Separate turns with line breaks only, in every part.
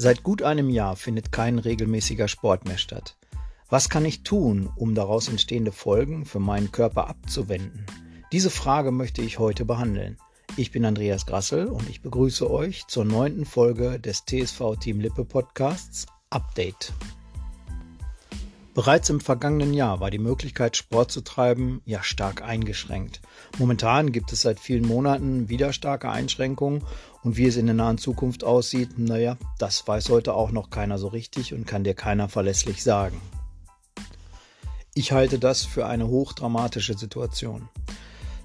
Seit gut einem Jahr findet kein regelmäßiger Sport mehr statt. Was kann ich tun, um daraus entstehende Folgen für meinen Körper abzuwenden? Diese Frage möchte ich heute behandeln. Ich bin Andreas Grassel und ich begrüße euch zur neunten Folge des TSV Team Lippe Podcasts Update. Bereits im vergangenen Jahr war die Möglichkeit, Sport zu treiben, ja stark eingeschränkt. Momentan gibt es seit vielen Monaten wieder starke Einschränkungen und wie es in der nahen Zukunft aussieht, naja, das weiß heute auch noch keiner so richtig und kann dir keiner verlässlich sagen. Ich halte das für eine hochdramatische Situation.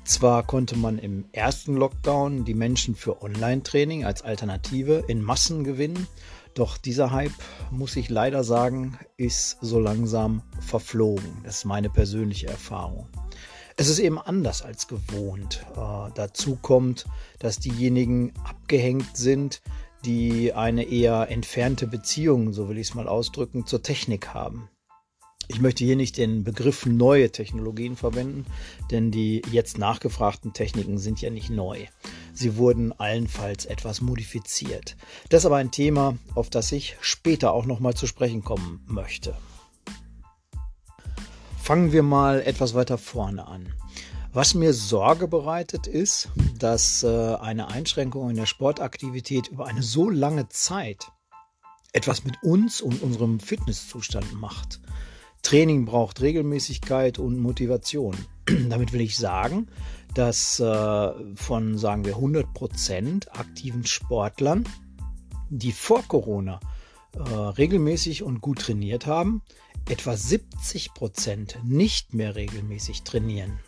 Zwar konnte man im ersten Lockdown die Menschen für Online-Training als Alternative in Massen gewinnen, doch dieser Hype, muss ich leider sagen, ist so langsam verflogen. Das ist meine persönliche Erfahrung. Es ist eben anders als gewohnt. Äh, dazu kommt, dass diejenigen abgehängt sind, die eine eher entfernte Beziehung, so will ich es mal ausdrücken, zur Technik haben. Ich möchte hier nicht den Begriff neue Technologien verwenden, denn die jetzt nachgefragten Techniken sind ja nicht neu. Sie wurden allenfalls etwas modifiziert. Das ist aber ein Thema, auf das ich später auch nochmal zu sprechen kommen möchte. Fangen wir mal etwas weiter vorne an. Was mir Sorge bereitet, ist, dass äh, eine Einschränkung in der Sportaktivität über eine so lange Zeit etwas mit uns und unserem Fitnesszustand macht. Training braucht Regelmäßigkeit und Motivation. Damit will ich sagen, dass äh, von, sagen wir, 100% aktiven Sportlern, die vor Corona äh, regelmäßig und gut trainiert haben, etwa 70% nicht mehr regelmäßig trainieren.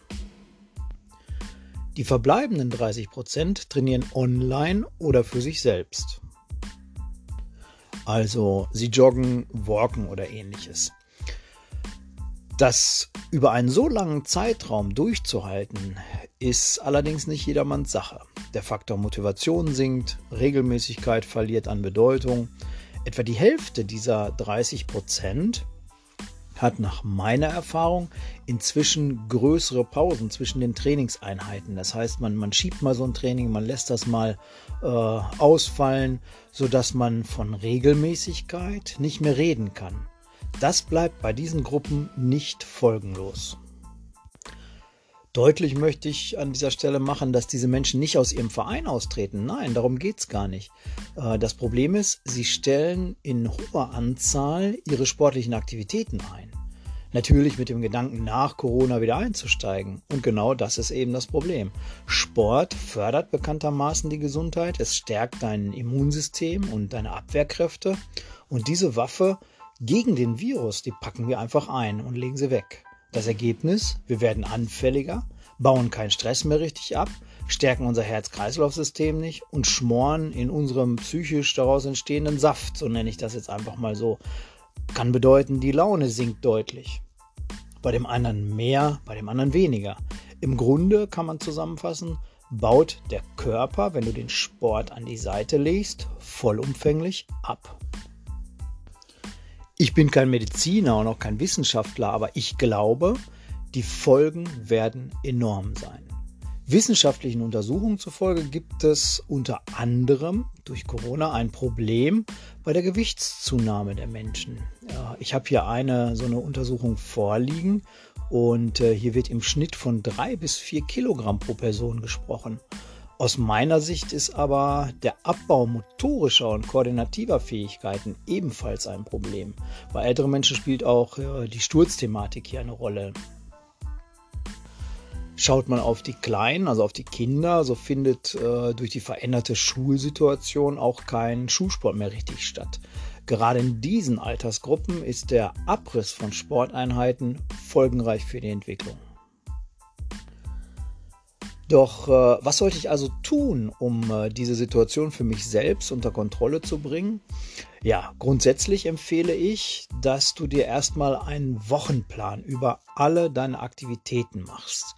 Die verbleibenden 30% trainieren online oder für sich selbst. Also sie joggen, walken oder ähnliches. Das über einen so langen Zeitraum durchzuhalten, ist allerdings nicht jedermanns Sache. Der Faktor Motivation sinkt, Regelmäßigkeit verliert an Bedeutung. Etwa die Hälfte dieser 30 Prozent hat nach meiner Erfahrung inzwischen größere Pausen zwischen den Trainingseinheiten. Das heißt, man, man schiebt mal so ein Training, man lässt das mal äh, ausfallen, sodass man von Regelmäßigkeit nicht mehr reden kann. Das bleibt bei diesen Gruppen nicht folgenlos. Deutlich möchte ich an dieser Stelle machen, dass diese Menschen nicht aus ihrem Verein austreten. Nein, darum geht es gar nicht. Äh, das Problem ist, sie stellen in hoher Anzahl ihre sportlichen Aktivitäten ein. Natürlich mit dem Gedanken, nach Corona wieder einzusteigen. Und genau das ist eben das Problem. Sport fördert bekanntermaßen die Gesundheit, es stärkt dein Immunsystem und deine Abwehrkräfte. Und diese Waffe gegen den Virus, die packen wir einfach ein und legen sie weg. Das Ergebnis, wir werden anfälliger, bauen keinen Stress mehr richtig ab, stärken unser Herz-Kreislauf-System nicht und schmoren in unserem psychisch daraus entstehenden Saft, so nenne ich das jetzt einfach mal so. Kann bedeuten, die Laune sinkt deutlich. Bei dem anderen mehr, bei dem anderen weniger. Im Grunde kann man zusammenfassen, baut der Körper, wenn du den Sport an die Seite legst, vollumfänglich ab. Ich bin kein Mediziner und auch kein Wissenschaftler, aber ich glaube, die Folgen werden enorm sein. Wissenschaftlichen Untersuchungen zufolge gibt es unter anderem durch Corona ein Problem bei der Gewichtszunahme der Menschen. Ich habe hier eine so eine Untersuchung vorliegen und äh, hier wird im Schnitt von drei bis vier Kilogramm pro Person gesprochen. Aus meiner Sicht ist aber der Abbau motorischer und koordinativer Fähigkeiten ebenfalls ein Problem. Bei älteren Menschen spielt auch äh, die Sturzthematik hier eine Rolle. Schaut man auf die Kleinen, also auf die Kinder, so findet äh, durch die veränderte Schulsituation auch kein Schulsport mehr richtig statt. Gerade in diesen Altersgruppen ist der Abriss von Sporteinheiten folgenreich für die Entwicklung. Doch äh, was sollte ich also tun, um äh, diese Situation für mich selbst unter Kontrolle zu bringen? Ja, grundsätzlich empfehle ich, dass du dir erstmal einen Wochenplan über alle deine Aktivitäten machst.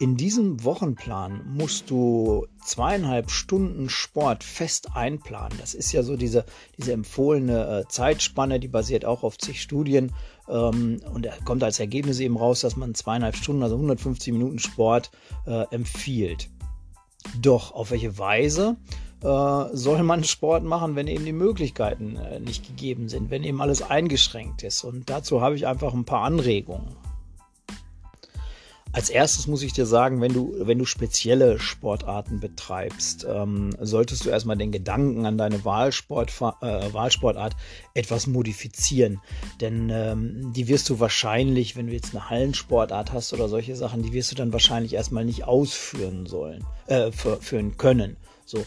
In diesem Wochenplan musst du zweieinhalb Stunden Sport fest einplanen. Das ist ja so diese, diese empfohlene äh, Zeitspanne, die basiert auch auf zig Studien. Ähm, und da kommt als Ergebnis eben raus, dass man zweieinhalb Stunden, also 150 Minuten Sport äh, empfiehlt. Doch auf welche Weise äh, soll man Sport machen, wenn eben die Möglichkeiten äh, nicht gegeben sind, wenn eben alles eingeschränkt ist? Und dazu habe ich einfach ein paar Anregungen. Als erstes muss ich dir sagen, wenn du, wenn du spezielle Sportarten betreibst, ähm, solltest du erstmal den Gedanken an deine Wahlsport, äh, Wahlsportart etwas modifizieren. Denn ähm, die wirst du wahrscheinlich, wenn du jetzt eine Hallensportart hast oder solche Sachen, die wirst du dann wahrscheinlich erstmal nicht ausführen sollen, äh, führen können. So.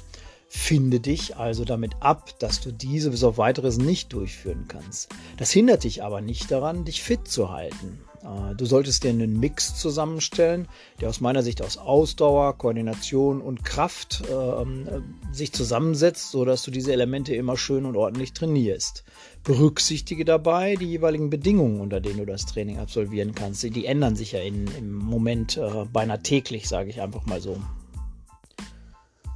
Finde dich also damit ab, dass du diese bis auf weiteres nicht durchführen kannst. Das hindert dich aber nicht daran, dich fit zu halten. Äh, du solltest dir einen Mix zusammenstellen, der aus meiner Sicht aus Ausdauer, Koordination und Kraft ähm, äh, sich zusammensetzt, sodass du diese Elemente immer schön und ordentlich trainierst. Berücksichtige dabei die jeweiligen Bedingungen, unter denen du das Training absolvieren kannst. Die ändern sich ja in, im Moment äh, beinahe täglich, sage ich einfach mal so.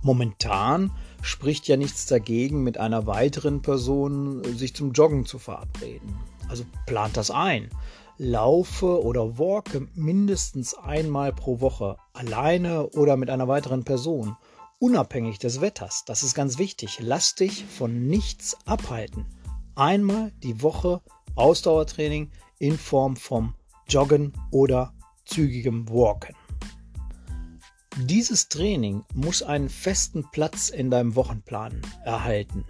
Momentan spricht ja nichts dagegen, mit einer weiteren Person sich zum Joggen zu verabreden. Also plant das ein laufe oder walke mindestens einmal pro Woche alleine oder mit einer weiteren Person, unabhängig des Wetters. Das ist ganz wichtig. Lass dich von nichts abhalten. Einmal die Woche Ausdauertraining in Form vom Joggen oder zügigem Walken. Dieses Training muss einen festen Platz in deinem Wochenplan erhalten.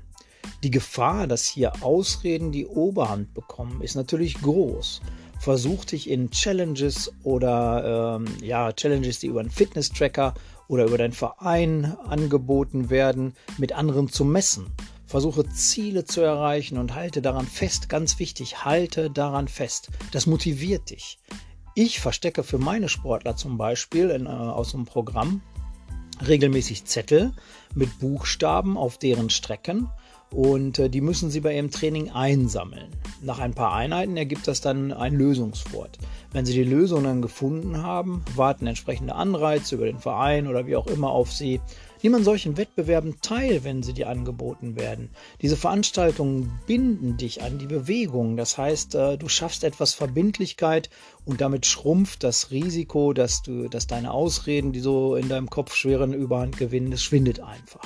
Die Gefahr, dass hier Ausreden die Oberhand bekommen, ist natürlich groß versuch dich in Challenges oder ähm, ja, Challenges, die über einen Fitness-Tracker oder über deinen Verein angeboten werden, mit anderen zu messen. Versuche Ziele zu erreichen und halte daran fest. Ganz wichtig, halte daran fest. Das motiviert dich. Ich verstecke für meine Sportler zum Beispiel in, äh, aus einem Programm regelmäßig Zettel mit Buchstaben auf deren Strecken und äh, die müssen Sie bei Ihrem Training einsammeln. Nach ein paar Einheiten ergibt das dann ein Lösungswort. Wenn Sie die Lösung dann gefunden haben, warten entsprechende Anreize über den Verein oder wie auch immer auf Sie. Nimm an solchen Wettbewerben teil, wenn sie dir angeboten werden. Diese Veranstaltungen binden dich an die Bewegung. Das heißt, äh, du schaffst etwas Verbindlichkeit und damit schrumpft das Risiko, dass du, dass deine Ausreden, die so in deinem Kopf schweren Überhand gewinnen, das schwindet einfach.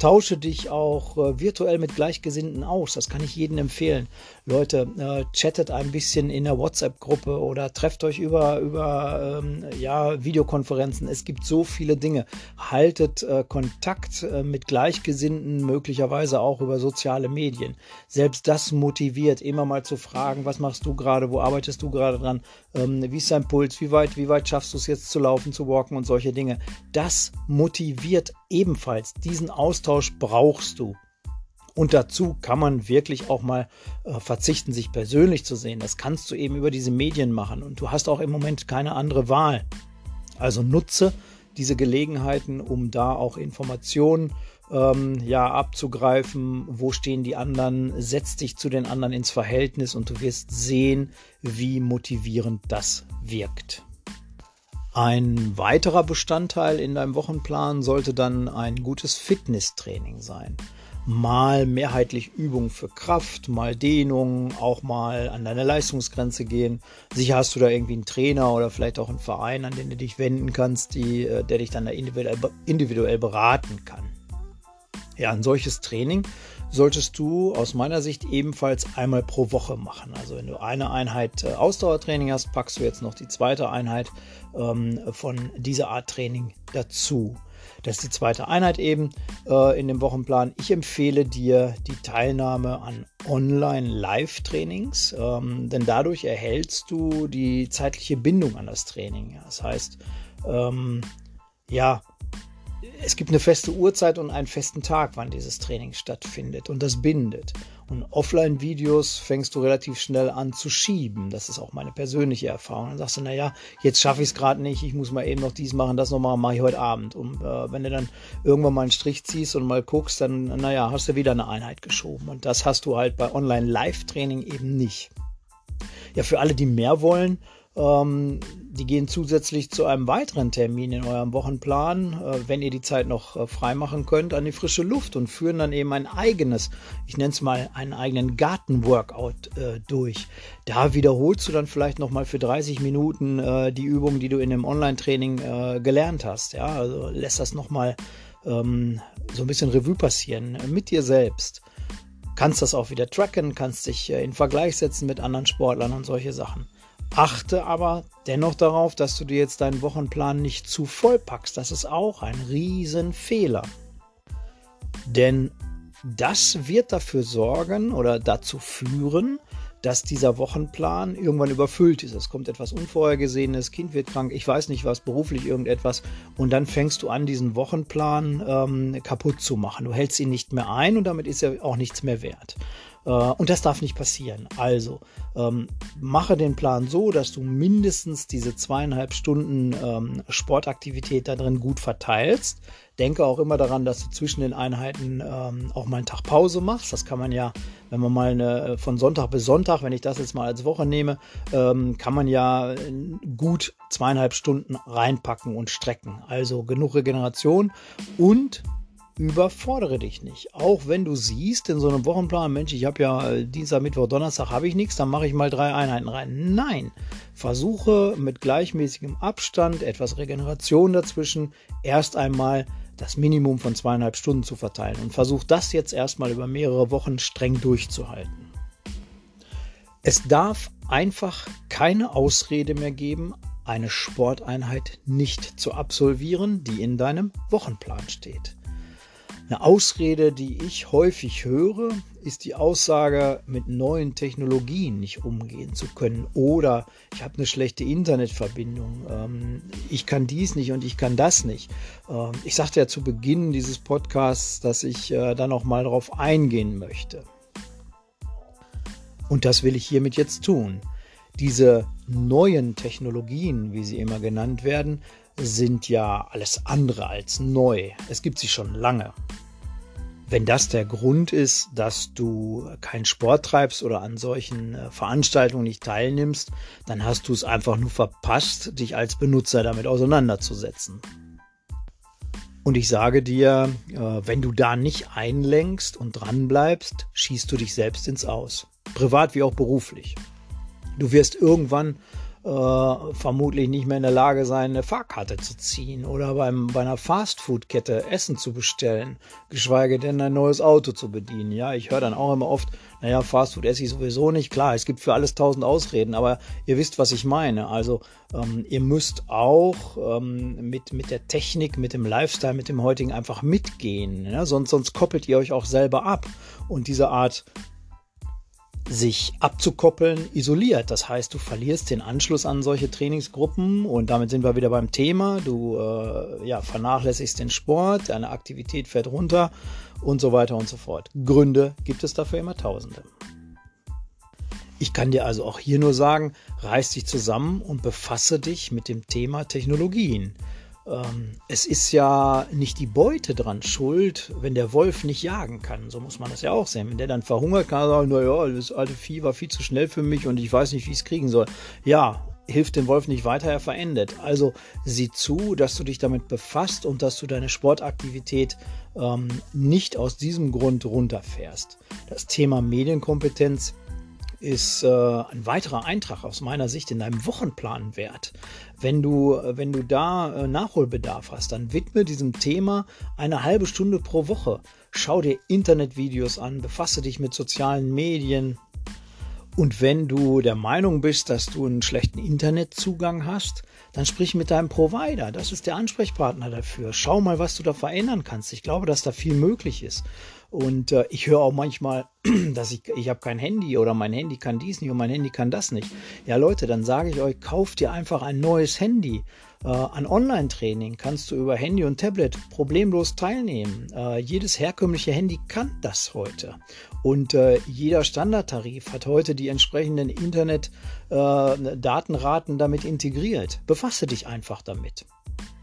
Tausche dich auch äh, virtuell mit Gleichgesinnten aus. Das kann ich jedem empfehlen. Leute, äh, chattet ein bisschen in der WhatsApp-Gruppe oder trefft euch über, über ähm, ja, Videokonferenzen. Es gibt so viele Dinge. Haltet äh, Kontakt äh, mit Gleichgesinnten, möglicherweise auch über soziale Medien. Selbst das motiviert, immer mal zu fragen, was machst du gerade, wo arbeitest du gerade dran, ähm, wie ist dein Puls, wie weit, wie weit schaffst du es jetzt zu laufen, zu walken und solche Dinge. Das motiviert ebenfalls. Diesen Austausch brauchst du. Und dazu kann man wirklich auch mal äh, verzichten, sich persönlich zu sehen. Das kannst du eben über diese Medien machen. Und du hast auch im Moment keine andere Wahl. Also nutze diese Gelegenheiten, um da auch Informationen ähm, ja, abzugreifen. Wo stehen die anderen? Setz dich zu den anderen ins Verhältnis und du wirst sehen, wie motivierend das wirkt. Ein weiterer Bestandteil in deinem Wochenplan sollte dann ein gutes Fitnesstraining sein. Mal mehrheitlich Übung für Kraft, mal Dehnung, auch mal an deine Leistungsgrenze gehen. Sicher hast du da irgendwie einen Trainer oder vielleicht auch einen Verein, an den du dich wenden kannst, die, äh, der dich dann da individuell, individuell beraten kann. Ja, ein solches Training solltest du aus meiner Sicht ebenfalls einmal pro Woche machen. Also wenn du eine Einheit äh, Ausdauertraining hast, packst du jetzt noch die zweite Einheit ähm, von dieser Art Training dazu. Das ist die zweite Einheit eben äh, in dem Wochenplan. Ich empfehle dir die Teilnahme an Online-Live-Trainings, ähm, denn dadurch erhältst du die zeitliche Bindung an das Training. Das heißt, ähm, ja, es gibt eine feste Uhrzeit und einen festen Tag, wann dieses Training stattfindet und das bindet. Und Offline-Videos fängst du relativ schnell an zu schieben. Das ist auch meine persönliche Erfahrung. Dann sagst du, naja, jetzt schaffe ich es gerade nicht, ich muss mal eben noch dies machen, das noch machen, mache ich heute Abend. Und äh, wenn du dann irgendwann mal einen Strich ziehst und mal guckst, dann, naja, hast du wieder eine Einheit geschoben. Und das hast du halt bei Online-Live-Training eben nicht. Ja, für alle, die mehr wollen, Ähm, die gehen zusätzlich zu einem weiteren Termin in eurem Wochenplan, äh, wenn ihr die Zeit noch äh, freimachen könnt, an die frische Luft und führen dann eben ein eigenes, ich nenne es mal einen eigenen Gartenworkout äh, durch. Da wiederholst du dann vielleicht nochmal für 30 Minuten äh, die Übung, die du in dem Online-Training äh, gelernt hast. Ja, also lässt das nochmal ähm, so ein bisschen Revue passieren mit dir selbst kannst das auch wieder tracken, kannst dich äh, in Vergleich setzen mit anderen Sportlern und solche Sachen. Achte aber dennoch darauf, dass du dir jetzt deinen Wochenplan nicht zu voll packst. Das ist auch ein Riesenfehler. Denn das wird dafür sorgen oder dazu führen, dass dieser Wochenplan irgendwann überfüllt ist. Es kommt etwas Unvorhergesehenes, Kind wird krank, ich weiß nicht was, beruflich irgendetwas. Und dann fängst du an, diesen Wochenplan ähm, kaputt zu machen. Du hältst ihn nicht mehr ein und damit ist er auch nichts mehr wert. Äh, und das darf nicht passieren. Also ähm, mache den Plan so, dass du mindestens diese zweieinhalb Stunden ähm, Sportaktivität da drin gut verteilst. Denke auch immer daran, dass du zwischen den Einheiten ähm, auch mal einen Tag Pause machst. Das kann man ja, wenn man mal eine, äh, von Sonntag bis Sonntag, wenn ich das jetzt mal als Woche nehme, ähm, kann man ja äh, gut zweieinhalb Stunden reinpacken und strecken. Also genug Regeneration und überfordere dich nicht. Auch wenn du siehst in so einem Wochenplan, Mensch, ich habe ja äh, Dienstag, Mittwoch, Donnerstag habe ich nichts, dann mache ich mal drei Einheiten rein. Nein, versuche mit gleichmäßigem Abstand, etwas Regeneration dazwischen, erst einmal das Minimum von zweieinhalb Stunden zu verteilen und versuch das jetzt erstmal über mehrere Wochen streng durchzuhalten. Es darf einfach keine Ausrede mehr geben, eine Sporteinheit nicht zu absolvieren, die in deinem Wochenplan steht. Eine Ausrede, die ich häufig höre, ist die Aussage, mit neuen Technologien nicht umgehen zu können. Oder ich habe eine schlechte Internetverbindung. Ähm, ich kann dies nicht und ich kann das nicht. Ähm, ich sagte ja zu Beginn dieses Podcasts, dass ich äh, da noch mal darauf eingehen möchte. Und das will ich hiermit jetzt tun. Diese neuen Technologien, wie sie immer genannt werden, sind ja alles andere als neu. Es gibt sie schon lange. Wenn das der Grund ist, dass du keinen Sport treibst oder an solchen äh, Veranstaltungen nicht teilnimmst, dann hast du es einfach nur verpasst, dich als Benutzer damit auseinanderzusetzen. Und ich sage dir, äh, wenn du da nicht einlenkst und dranbleibst, schießt du dich selbst ins Aus. Privat wie auch beruflich. Du wirst irgendwann äh, vermutlich nicht mehr in der Lage sein, eine Fahrkarte zu ziehen oder beim, bei einer Fastfood-Kette Essen zu bestellen, geschweige denn ein neues Auto zu bedienen. Ja, ich höre dann auch immer oft, naja, Fastfood esse ich sowieso nicht. Klar, es gibt für alles tausend Ausreden, aber ihr wisst, was ich meine. Also ähm, ihr müsst auch ähm, mit, mit der Technik, mit dem Lifestyle, mit dem heutigen einfach mitgehen. Ja? Sonst, sonst koppelt ihr euch auch selber ab. Und diese Art sich abzukoppeln isoliert. Das heißt, du verlierst den Anschluss an solche Trainingsgruppen und damit sind wir wieder beim Thema. Du äh, ja, vernachlässigst den Sport, deine Aktivität fährt runter und so weiter und so fort. Gründe gibt es dafür immer Tausende. Ich kann dir also auch hier nur sagen, reiß dich zusammen und befasse dich mit dem Thema Technologien ähm, es ist ja nicht die Beute dran schuld, wenn der Wolf nicht jagen kann. So muss man das ja auch sehen. Wenn der dann verhungert, kann er sagen, naja, das alte Vieh war viel zu schnell für mich und ich weiß nicht, wie ich es kriegen soll. Ja, hilft dem Wolf nicht weiter, er verendet. Also sieh zu, dass du dich damit befasst und dass du deine Sportaktivität ähm, nicht aus diesem Grund runterfährst. Das Thema Medienkompetenz ist äh, ein weiterer Eintrag aus meiner Sicht in deinem Wochenplan wert. Wenn du, wenn du da äh, Nachholbedarf hast, dann widme diesem Thema eine halbe Stunde pro Woche. Schau dir Internetvideos an, befasse dich mit sozialen Medien. Und wenn du der Meinung bist, dass du einen schlechten Internetzugang hast, dann sprich mit deinem Provider. Das ist der Ansprechpartner dafür. Schau mal, was du da verändern kannst. Ich glaube, dass da viel möglich ist. Und äh, ich höre auch manchmal, dass ich, ich habe kein Handy oder mein Handy kann dies nicht und mein Handy kann das nicht. Ja Leute, dann sage ich euch, kauft dir einfach ein neues Handy. Äh, an Online-Training kannst du über Handy und Tablet problemlos teilnehmen. Äh, jedes herkömmliche Handy kann das heute. Und äh, jeder Standardtarif hat heute die entsprechenden Internet-Datenraten äh, damit integriert. Befasse dich einfach damit.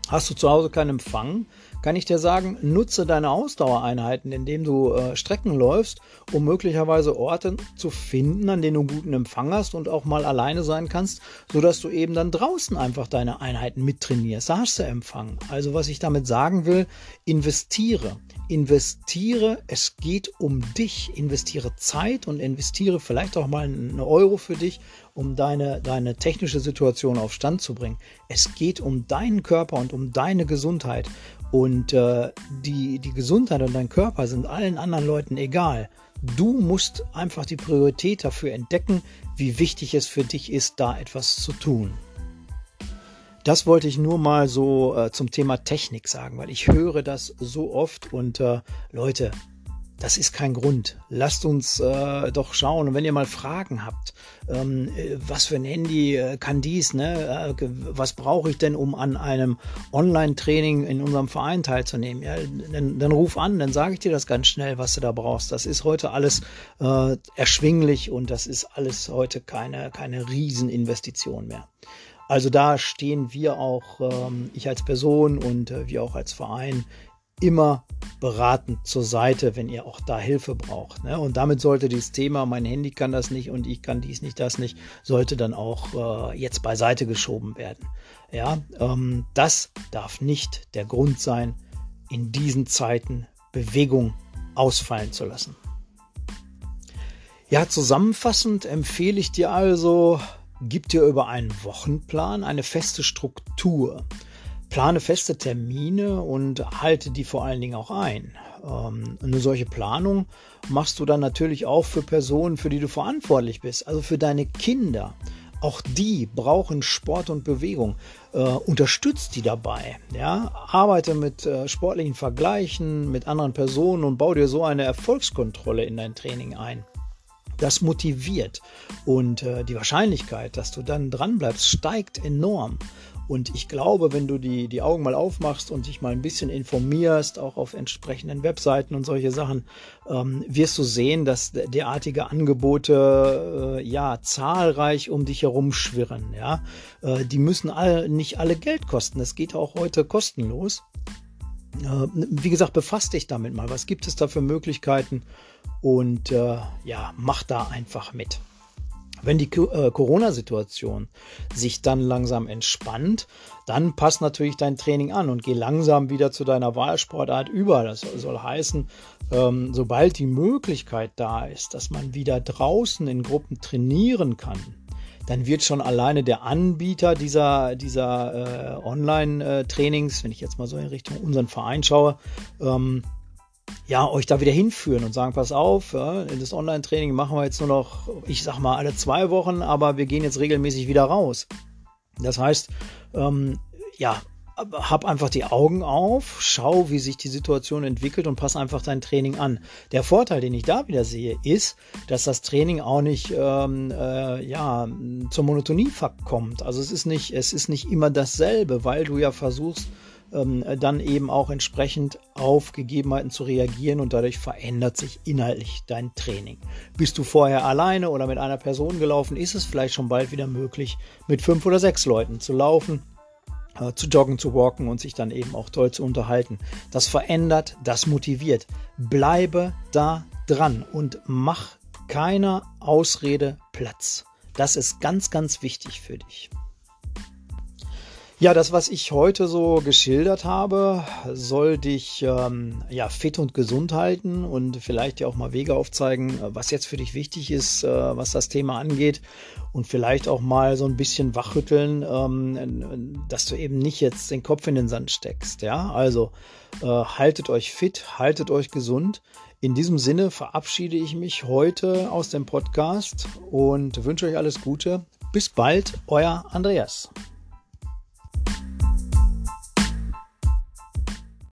Hast du zu Hause keinen Empfang, kann ich dir sagen, nutze deine Ausdauereinheiten, indem du äh, Strecken läufst, um möglicherweise Orte zu finden, an denen du guten Empfang hast und auch mal alleine sein kannst, sodass du eben dann draußen einfach deine Einheiten mittrainierst. Da hast du Empfang. Also was ich damit sagen will, investiere. Investiere, es geht um dich. Investiere Zeit und investiere vielleicht auch mal einen Euro für dich, um deine, deine technische Situation auf Stand zu bringen. Es geht um deinen Körper und um deine Gesundheit. Und äh, die, die Gesundheit und dein Körper sind allen anderen Leuten egal. Du musst einfach die Priorität dafür entdecken, wie wichtig es für dich ist, da etwas zu tun. Das wollte ich nur mal so äh, zum Thema Technik sagen, weil ich höre das so oft und äh, Leute, das ist kein Grund. Lasst uns äh, doch schauen. Und wenn ihr mal Fragen habt, ähm, äh, was für ein Handy äh, kann dies, ne? Äh, was brauche ich denn, um an einem Online-Training in unserem Verein teilzunehmen? Ja, dann, dann ruf an, dann sage ich dir das ganz schnell, was du da brauchst. Das ist heute alles äh, erschwinglich und das ist alles heute keine, keine Rieseninvestition mehr. Also da stehen wir auch, ähm, ich als Person und äh, wir auch als Verein, immer beratend zur Seite, wenn ihr auch da Hilfe braucht. Ne? Und damit sollte dieses Thema, mein Handy kann das nicht und ich kann dies nicht, das nicht, sollte dann auch äh, jetzt beiseite geschoben werden. Ja, ähm, das darf nicht der Grund sein, in diesen Zeiten Bewegung ausfallen zu lassen. Ja, zusammenfassend empfehle ich dir also, gib dir über einen Wochenplan eine feste Struktur. Plane feste Termine und halte die vor allen Dingen auch ein. Ähm, eine solche Planung machst du dann natürlich auch für Personen, für die du verantwortlich bist, also für deine Kinder. Auch die brauchen Sport und Bewegung. Äh, unterstützt die dabei. Ja? Arbeite mit äh, sportlichen Vergleichen mit anderen Personen und bau dir so eine Erfolgskontrolle in dein Training ein. Das motiviert und äh, die Wahrscheinlichkeit, dass du dann dranbleibst, steigt enorm. Und ich glaube, wenn du die, die Augen mal aufmachst und dich mal ein bisschen informierst, auch auf entsprechenden Webseiten und solche Sachen, ähm, wirst du sehen, dass derartige Angebote äh, ja zahlreich um dich herum schwirren. Ja? Äh, die müssen alle, nicht alle Geld kosten. Es geht auch heute kostenlos. Äh, wie gesagt, befasst dich damit mal. Was gibt es da für Möglichkeiten? Und äh, ja, mach da einfach mit. Wenn die äh, Corona-Situation sich dann langsam entspannt, dann passt natürlich dein Training an und geh langsam wieder zu deiner Wahlsportart über. Das soll heißen, ähm, sobald die Möglichkeit da ist, dass man wieder draußen in Gruppen trainieren kann, dann wird schon alleine der Anbieter dieser, dieser äh, Online-Trainings, wenn ich jetzt mal so in Richtung unseren Verein schaue, ähm, ja, euch da wieder hinführen und sagen, pass auf, ja, das Online-Training machen wir jetzt nur noch, ich sag mal, alle zwei Wochen, aber wir gehen jetzt regelmäßig wieder raus. Das heißt, ähm, ja, hab einfach die Augen auf, schau, wie sich die Situation entwickelt und pass einfach dein Training an. Der Vorteil, den ich da wieder sehe, ist, dass das Training auch nicht ähm, äh, ja, zur Monotonie verkommt. Also es ist nicht, es ist nicht immer dasselbe, weil du ja versuchst, ähm, dann eben auch entsprechend auf Gegebenheiten zu reagieren und dadurch verändert sich inhaltlich dein Training. Bist du vorher alleine oder mit einer Person gelaufen, ist es vielleicht schon bald wieder möglich, mit fünf oder sechs Leuten zu laufen äh, zu joggen, zu walken und sich dann eben auch toll zu unterhalten. Das verändert, das motiviert. Bleibe da dran und mach keiner Ausrede Platz. Das ist ganz, ganz wichtig für dich. Ja, das, was ich heute so geschildert habe, soll dich ähm, ja, fit und gesund halten und vielleicht dir auch mal Wege aufzeigen, was jetzt für dich wichtig ist, äh, was das Thema angeht und vielleicht auch mal so ein bisschen wachrütteln, ähm, dass du eben nicht jetzt den Kopf in den Sand steckst. Ja, also äh, haltet euch fit, haltet euch gesund. In diesem Sinne verabschiede ich mich heute aus dem Podcast und wünsche euch alles Gute. Bis bald, euer Andreas.